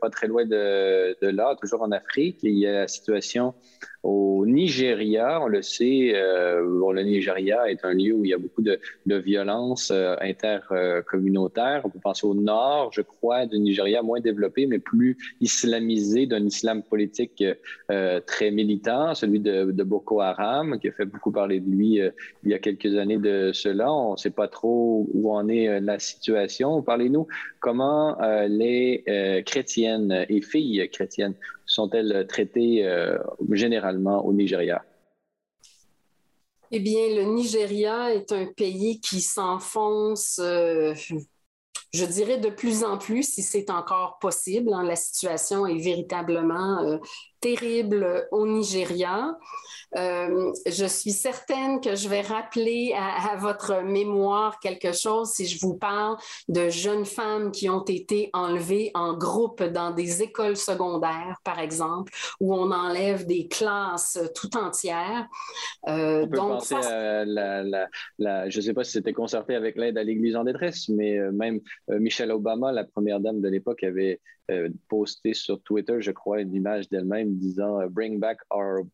pas très loin de, là, toujours en Afrique. Il y a la situation au Nigeria, on le sait, euh, le Nigeria est un lieu où il y a beaucoup de, de violences euh, intercommunautaires. On peut penser au nord, je crois, du Nigeria, moins développé, mais plus islamisé, d'un islam politique euh, très militant, celui de, de, Boko Haram, qui a fait beaucoup parler de lui il y a quelques années de cela. On ne sait pas trop où en est la situation. Parlez-nous comment les chrétiennes et filles chrétiennes sont-elles traitées euh, généralement au Nigeria? Eh bien, le Nigeria est un pays qui s'enfonce, euh, je dirais de plus en plus, si c'est encore possible. Hein. La situation est véritablement euh, terrible au Nigeria. Euh, je suis certaine que je vais rappeler à, votre mémoire quelque chose si je vous parle de jeunes femmes qui ont été enlevées en groupe dans des écoles secondaires, par exemple, où on enlève des classes tout entières. Euh, on peut donc, penser à la, je ne sais pas si c'était concerté avec l'aide à l'Église en détresse, mais euh, même Michelle Obama, la première dame de l'époque, avait posté sur Twitter, je crois, une image d'elle-même disant Bring back our,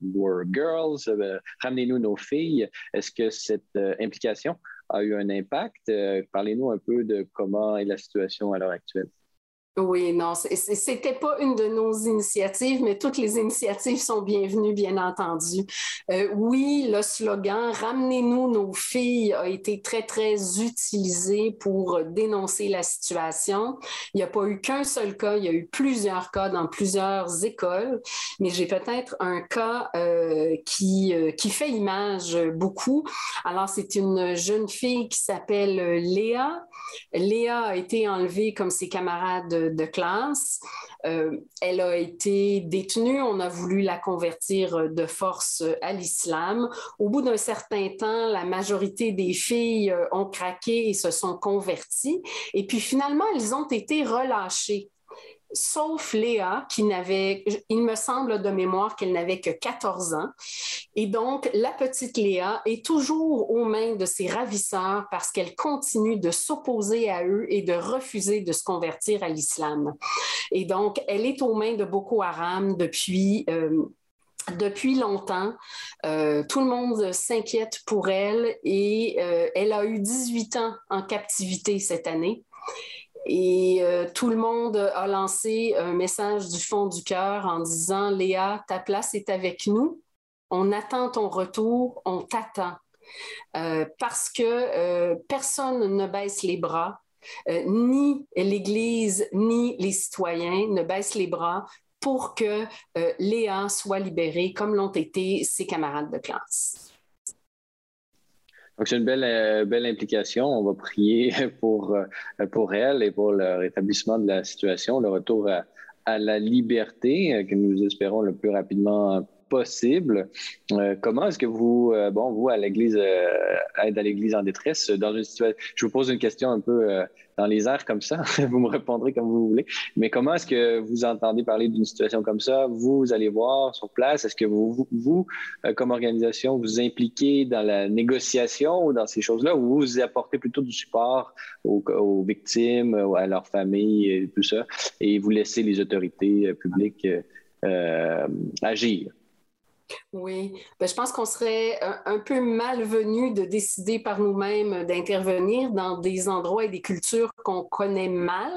girls euh, ramenez-nous nos filles. Est-ce que cette euh, implication a eu un impact? Euh, parlez-nous un peu de comment est la situation à l'heure actuelle. Oui, non, c'était pas une de nos initiatives, mais toutes les initiatives sont bienvenues, bien entendu. Euh, oui, le slogan Ramenez-nous nos filles a été très, très utilisé pour dénoncer la situation. Il n'y a pas eu qu'un seul cas, il y a eu plusieurs cas dans plusieurs écoles, mais j'ai peut-être un cas euh, qui, euh, qui fait image beaucoup. Alors, c'est une jeune fille qui s'appelle Léa. Léa a été enlevée comme ses camarades de classe. Euh, elle a été détenue. On a voulu la convertir de force à l'islam. Au bout d'un certain temps, la majorité des filles euh, ont craqué et se sont converties. Et puis finalement, elles ont été relâchées sauf Léa, qui n'avait, il me semble de mémoire qu'elle n'avait que 14 ans. Et donc, la petite Léa est toujours aux mains de ses ravisseurs parce qu'elle continue de s'opposer à eux et de refuser de se convertir à l'islam. Et donc, elle est aux mains de Boko Haram depuis... Euh, depuis longtemps. Euh, tout le monde s'inquiète pour elle et euh, elle a eu 18 ans en captivité cette année. Et euh, tout le monde a lancé un message du fond du cœur en disant Léa, ta place est avec nous. On attend ton retour, on t'attend. Euh, parce que euh, personne ne baisse les bras, ni l'Église, ni les citoyens ne baissent les bras pour que Léa soit libérée comme l'ont été ses camarades de classe. Donc, c'est une belle, euh, belle implication. On va prier [laughs] pour, euh, pour elle et pour le rétablissement de la situation, le retour à, à la liberté euh, que nous espérons le plus rapidement Euh, comment est-ce que vous, euh, bon, vous à l'Église, euh, aide à l'Église en détresse, dans une situation, je vous pose une question un peu dans les airs comme ça, [laughs] vous me répondrez comme vous voulez, mais comment est-ce que vous entendez parler d'une situation comme ça? Vous, allez voir sur place, est-ce que vous, vous, comme organisation, vous impliquez dans la négociation ou dans ces choses-là, ou vous apportez plutôt du support aux, aux victimes, à leurs familles et tout ça, et vous laissez les autorités publiques agir? Oui, ben, je pense qu'on serait un, peu malvenu de décider par nous-mêmes d'intervenir dans des endroits et des cultures qu'on connaît mal.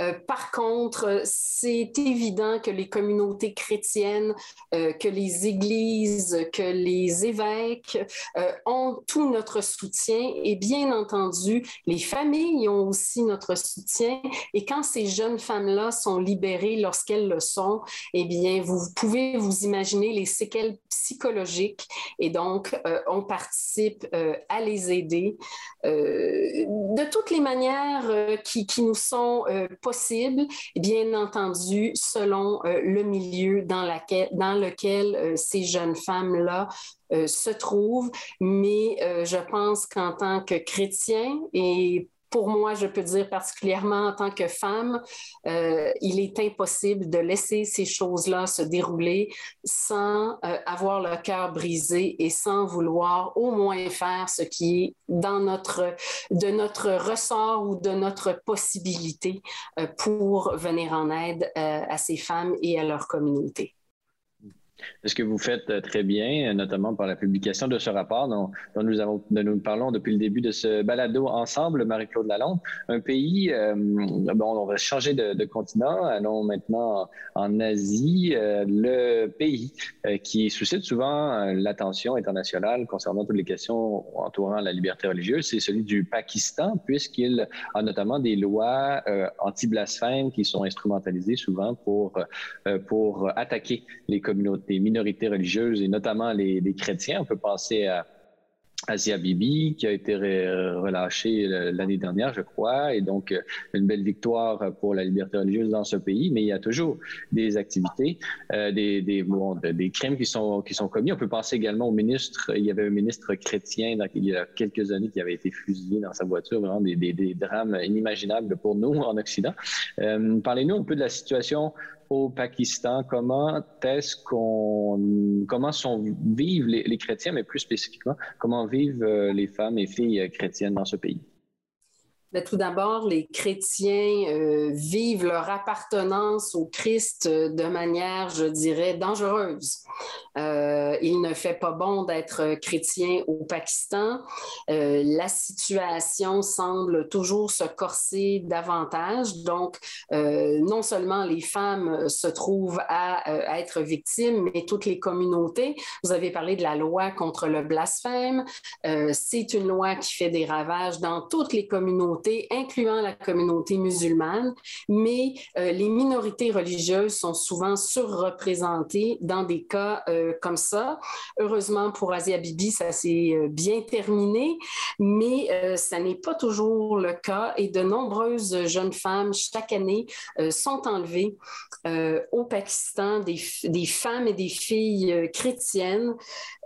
Euh, par contre, c'est évident que les communautés chrétiennes, euh, que les églises, que les évêques euh, ont tout notre soutien et bien entendu, les familles ont aussi notre soutien. Et quand ces jeunes femmes-là sont libérées lorsqu'elles le sont, eh bien, vous pouvez vous imaginer les séquelles psychologique et donc euh, on participe euh, à les aider euh, de toutes les manières qui, qui, nous sont possibles, bien entendu, selon le milieu dans, dans lequel ces jeunes femmes-là se trouvent. Mais je pense qu'en tant que chrétien et pour moi, je peux dire particulièrement en tant que femme, euh, il est impossible de laisser ces choses-là se dérouler sans euh, avoir le cœur brisé et sans vouloir au moins faire ce qui est dans notre, de notre ressort ou de notre possibilité euh, pour venir en aide à ces femmes et à leur communauté ce que vous faites euh, très bien, notamment par la publication de ce rapport dont, nous, parlons depuis le début de ce balado ensemble, Marie-Claude Lalonde. Un pays, euh, on va changer de, continent, allons maintenant en Asie, euh, le pays qui suscite souvent l'attention internationale concernant toutes les questions entourant la liberté religieuse, c'est celui du Pakistan, puisqu'il a notamment des lois anti-blasphème qui sont instrumentalisées souvent pour, pour attaquer les communautés des minorités religieuses et notamment les, chrétiens. On peut penser à Asia Bibi, qui a été relâché l'année dernière, je crois, et donc euh, une belle victoire pour la liberté religieuse dans ce pays. Mais il y a toujours des activités, euh, des, crimes qui sont, commis. On peut penser également au ministre. Il y avait un ministre chrétien il y a quelques années qui avait été fusillé dans sa voiture. Vraiment des, des drames inimaginables pour nous en Occident. Euh, parlez-nous un peu de la situation au Pakistan, comment est-ce qu'on, comment sont vivent les, chrétiens, mais plus spécifiquement, comment vivent euh, les femmes et filles chrétiennes dans ce pays? Tout d'abord, les chrétiens euh, vivent leur appartenance au Christ de manière, je dirais, dangereuse. Euh, il ne fait pas bon d'être chrétien au Pakistan. Euh, la situation semble toujours se corser davantage. Donc, non seulement les femmes se trouvent à, être victimes, mais toutes les communautés. Vous avez parlé de la loi contre le blasphème. C'est une loi qui fait des ravages dans toutes les communautés incluant la communauté musulmane, mais euh, les minorités religieuses sont souvent surreprésentées dans des cas euh, comme ça. Heureusement pour Asia Bibi, ça s'est euh, bien terminé, mais ça n'est pas toujours le cas et de nombreuses jeunes femmes chaque année sont enlevées au Pakistan, des, des, femmes et des filles chrétiennes.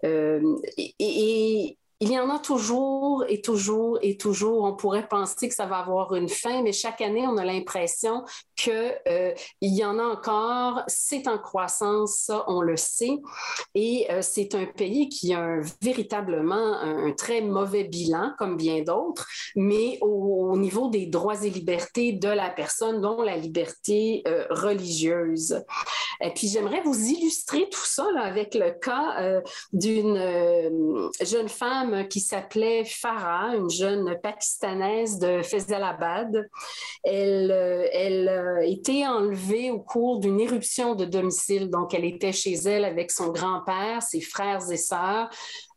et il y en a toujours et toujours et toujours. On pourrait penser que ça va avoir une fin, mais chaque année, on a l'impression qu'il euh, y en a encore. C'est en croissance, ça, on le sait. Et euh, c'est un pays qui a véritablement un, très mauvais bilan, comme bien d'autres, mais au, niveau des droits et libertés de la personne, dont la liberté euh, religieuse. Et puis, j'aimerais vous illustrer tout ça avec le cas d'une jeune femme qui s'appelait Farah, une jeune pakistanaise de Faisalabad. Elle, euh, elle a été enlevée au cours d'une éruption de domicile. Donc, elle était chez elle avec son grand-père, ses frères et sœurs.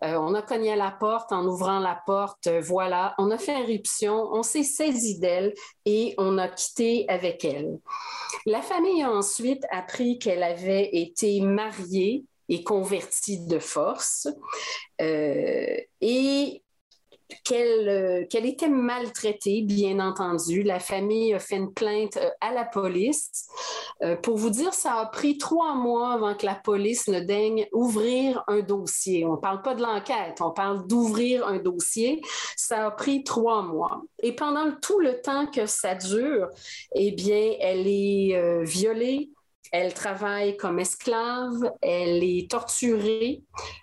Euh, on a cogné à la porte. En ouvrant la porte, euh, voilà, on a fait éruption. On s'est saisi d'elle et on a quitté avec elle. La famille a ensuite appris qu'elle avait été mariée convertie de force euh, et qu'elle qu'elle était maltraitée, bien entendu. La famille a fait une plainte euh, à la police. Euh, pour vous dire, ça a pris trois mois avant que la police ne daigne ouvrir un dossier. On ne parle pas de l'enquête, on parle d'ouvrir un dossier. Ça a pris trois mois. Et pendant tout le temps que ça dure, eh bien, elle est violée, Elle travaille comme esclave, elle est torturée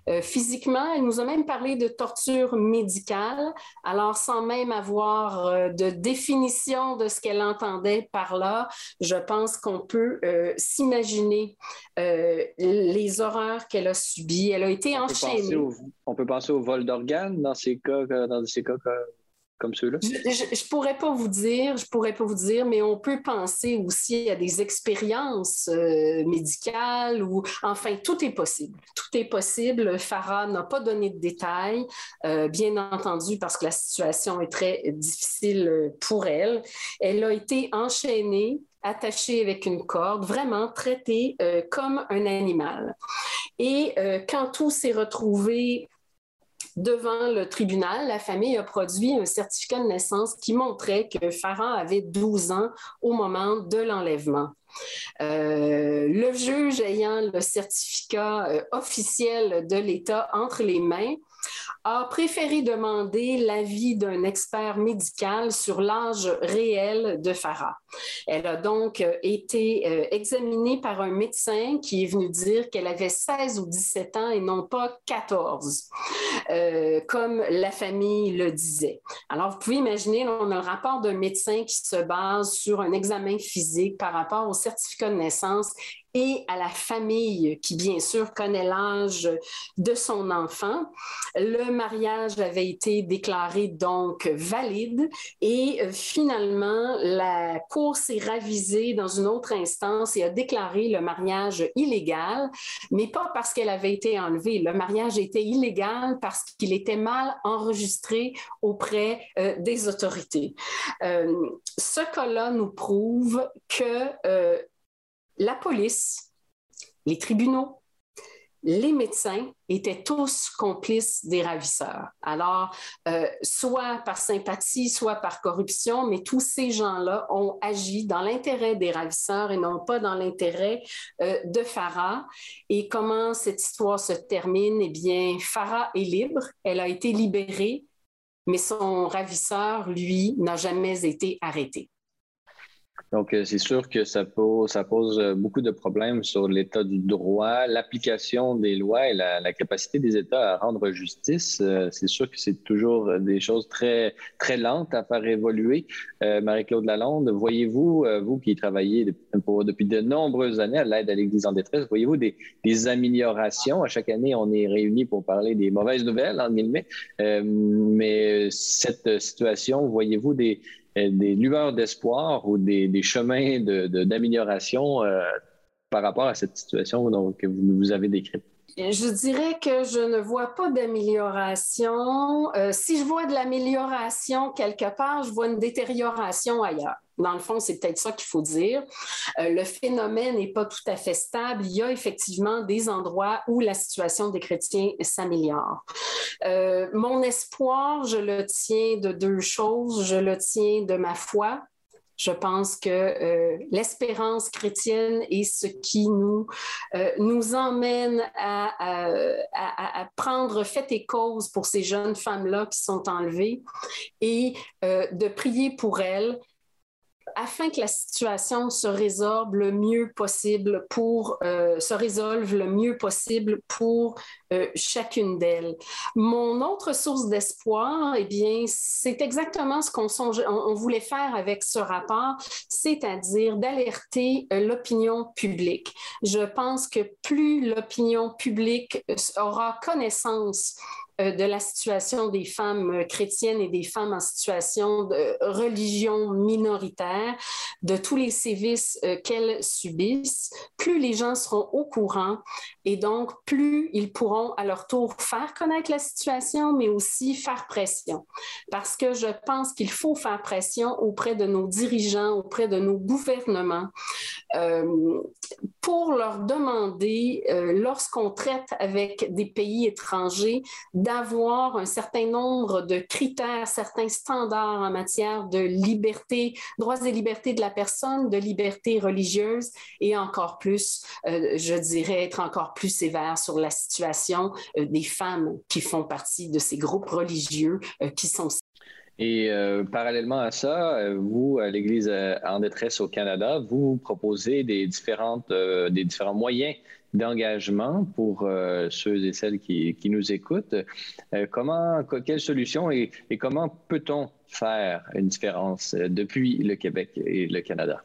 euh, physiquement. Elle nous a même parlé de torture médicale, alors sans même avoir euh, de définition de ce qu'elle entendait par là, je pense qu'on peut euh, s'imaginer les horreurs qu'elle a subies. Elle a été enchaînée. on peut penser au vol d'organes dans ces cas, dans ces cas comme ceux-là? Je, ne pourrais pas vous dire, je pourrais pas vous dire, mais on peut penser aussi à des expériences euh, médicales ou enfin tout est possible. Tout est possible. Farah n'a pas donné de détails, euh, bien entendu parce que la situation est très difficile euh, pour elle. Elle a été enchaînée attachée avec une corde, vraiment traitée comme un animal. Et quand tout s'est retrouvé devant le tribunal, la famille a produit un certificat de naissance qui montrait que Farah avait 12 ans au moment de l'enlèvement. Euh, le juge ayant le certificat euh, officiel de l'État entre les mains a préféré demander l'avis d'un expert médical sur l'âge réel de Farah. Elle a donc euh, été euh, examinée par un médecin qui est venu dire qu'elle avait 16 ou 17 ans et non pas 14, euh, comme la famille le disait. Alors, vous pouvez imaginer, on a le rapport d'un médecin qui se base sur un examen physique par rapport au certificat de naissance et à la famille qui, bien sûr, connaît l'âge de son enfant. Le mariage avait été déclaré donc valide et euh, finalement, la Cour s'est ravisée dans une autre instance et a déclaré le mariage illégal, mais pas parce qu'elle avait été enlevée. Le mariage était illégal parce qu'il était mal enregistré auprès euh, des autorités. Euh, ce cas-là nous prouve que la police, les tribunaux, les médecins étaient tous complices des ravisseurs. Alors, euh, soit par sympathie, soit par corruption, mais tous ces gens-là ont agi dans l'intérêt des ravisseurs et non pas dans l'intérêt euh, de Farah. Et comment cette histoire se termine? Eh bien, Farah est libre, elle a été libérée, mais son ravisseur, lui, n'a jamais été arrêté. Donc, euh, c'est sûr que ça pose, ça pose euh, beaucoup de problèmes sur l'état du droit, l'application des lois et la, capacité des États à rendre justice. Euh, c'est sûr que c'est toujours des choses très, très lentes à faire évoluer. Marie-Claude Lalonde, voyez-vous, vous qui travaillez depuis de nombreuses années à l'aide à l'Église en détresse, voyez-vous des, des, améliorations? À chaque année, on est réunis pour parler des mauvaises nouvelles, en guillemets. mais cette situation, voyez-vous des, euh, des lueurs d'espoir ou des, chemins d'amélioration euh, par rapport à cette situation que vous avez décrite? Je dirais que je ne vois pas d'amélioration. Euh, si je vois de l'amélioration quelque part, je vois une détérioration ailleurs. Dans le fond, c'est peut-être ça qu'il faut dire. Euh, le phénomène n'est pas tout à fait stable. Il y a effectivement des endroits où la situation des chrétiens s'améliore. Euh, mon espoir, je le tiens de deux choses. Je le tiens de ma foi je pense que euh, l'espérance chrétienne est ce qui nous, euh, nous emmène à, à, prendre fait et cause pour ces jeunes femmes-là qui sont enlevées et euh, de prier pour elles afin que la situation se résorbe le mieux possible pour euh, se résolve le mieux possible pour euh, chacune d'elles. Mon autre source d'espoir, eh bien, c'est exactement ce qu'on on, voulait faire avec ce rapport, c'est-à-dire d'alerter euh, l'opinion publique. Je pense que plus l'opinion publique aura connaissance de la situation des femmes euh, chrétiennes et des femmes en situation de religion minoritaire, de tous les sévices euh, qu'elles subissent, plus les gens seront au courant et donc plus ils pourront à leur tour faire connaître la situation, mais aussi faire pression. Parce que je pense qu'il faut faire pression auprès de nos dirigeants, auprès de nos gouvernements, pour leur demander, lorsqu'on traite avec des pays étrangers, d'avoir un certain nombre de critères, certains standards en matière de liberté, droits et libertés de la personne, de liberté religieuse et encore plus, euh, je dirais, être encore plus sévère sur la situation euh, des femmes qui font partie de ces groupes religieux euh, qui sont Et parallèlement à ça, vous, à l'Église en détresse au Canada, vous proposez des, différentes, des différents moyens d'engagement pour ceux et celles qui, qui nous écoutent. comment, quelle solution et, comment peut-on faire une différence depuis le Québec et le Canada?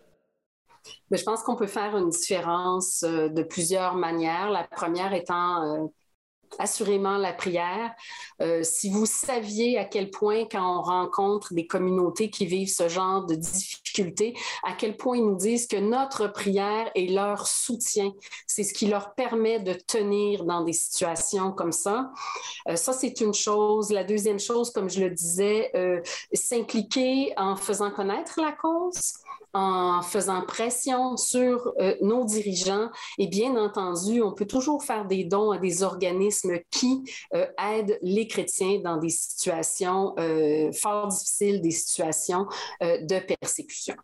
Mais je pense qu'on peut faire une différence de plusieurs manières. La première étant assurément la prière. Euh, si vous saviez à quel point, quand on rencontre des communautés qui vivent ce genre de difficultés, à quel point ils nous disent que notre prière est leur soutien. C'est ce qui leur permet de tenir dans des situations comme ça. Euh, ça, c'est une chose. La deuxième chose, comme je le disais, euh, s'impliquer en faisant connaître la cause en faisant pression sur euh, nos dirigeants. Et bien entendu, on peut toujours faire des dons à des organismes qui euh, aident les chrétiens dans des situations euh, fort difficiles, des situations de persécution.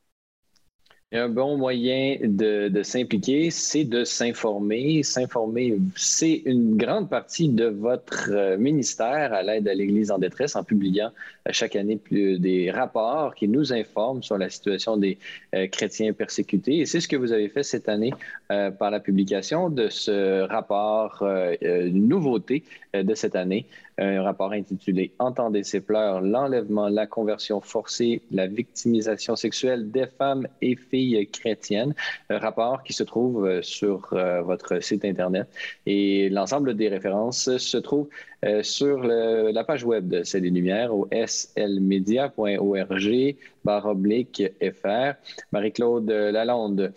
Un bon moyen de, de s'impliquer, c'est de s'informer. S'informer, c'est une grande partie de votre ministère à l'aide à l'Église en détresse en publiant chaque année plus, des rapports qui nous informent sur la situation des euh, chrétiens persécutés. Et c'est ce que vous avez fait cette année euh, par la publication de ce rapport, euh, nouveauté de cette année, un rapport intitulé Entendez ces pleurs, l'enlèvement, la conversion forcée, la victimisation sexuelle des femmes et filles chrétiennes. Un rapport qui se trouve sur votre site Internet et l'ensemble des références se trouve sur la page web de C'est des Lumières au slmedia.org oblique FR. Marie-Claude Lalonde,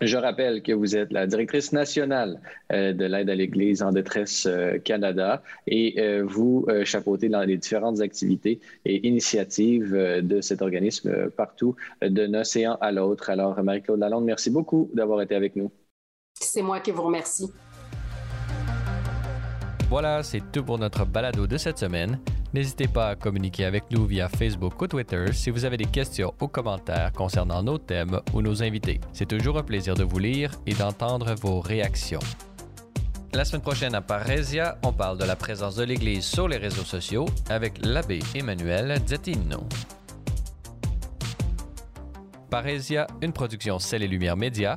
je rappelle que vous êtes la directrice nationale euh, de l'aide à l'Église en détresse euh, Canada et euh, vous chapeautez dans les différentes activités et initiatives de cet organisme partout d'un océan à l'autre. Alors, Marie-Claude Lalonde, merci beaucoup d'avoir été avec nous. C'est moi qui vous remercie. Voilà, c'est tout pour notre balado de cette semaine. N'hésitez pas à communiquer avec nous via Facebook ou Twitter si vous avez des questions ou commentaires concernant nos thèmes ou nos invités. C'est toujours un plaisir de vous lire et d'entendre vos réactions. La semaine prochaine à Parésia, on parle de la présence de l'Église sur les réseaux sociaux avec l'abbé Emmanuel Zettino. Parésia, une production Celle et Lumière Média.